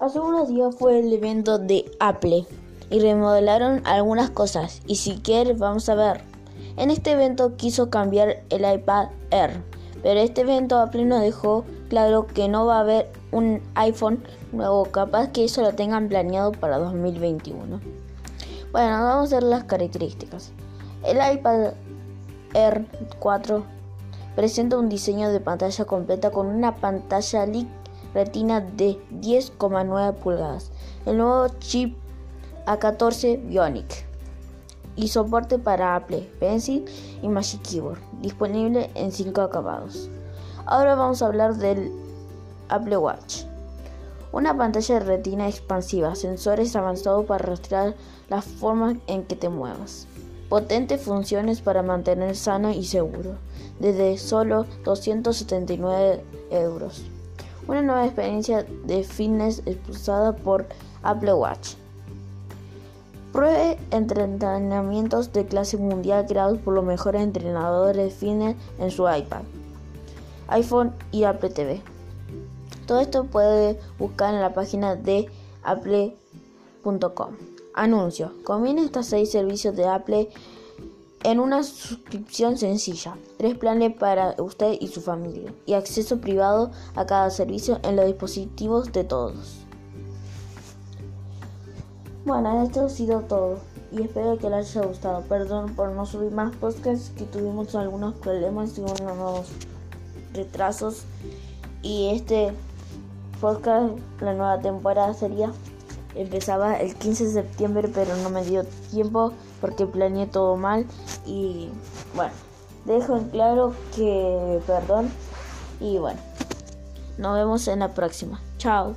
Hace unos días fue el evento de Apple y remodelaron algunas cosas y si quieres vamos a ver. En este evento quiso cambiar el iPad Air, pero este evento Apple nos dejó claro que no va a haber un iPhone nuevo, capaz que eso lo tengan planeado para 2021. Bueno, vamos a ver las características. El iPad Air 4 presenta un diseño de pantalla completa con una pantalla Retina de 10,9 pulgadas, el nuevo chip A14 Bionic y soporte para Apple Pencil y Magic Keyboard, disponible en 5 acabados. Ahora vamos a hablar del Apple Watch. Una pantalla de retina expansiva, sensores avanzados para rastrear la forma en que te muevas. Potentes funciones para mantener sano y seguro, desde solo 279 euros una nueva experiencia de fitness expulsada por Apple Watch. Pruebe entrenamientos de clase mundial creados por los mejores entrenadores de fitness en su iPad, iPhone y Apple TV. Todo esto puede buscar en la página de apple.com. Anuncio. Combine estos seis servicios de Apple en una suscripción sencilla, tres planes para usted y su familia y acceso privado a cada servicio en los dispositivos de todos. Bueno, esto ha sido todo y espero que les haya gustado. Perdón por no subir más podcasts que tuvimos algunos problemas y unos retrasos y este podcast, la nueva temporada sería empezaba el 15 de septiembre, pero no me dio tiempo porque planeé todo mal. Y bueno, dejo en claro que perdón. Y bueno, nos vemos en la próxima. Chao.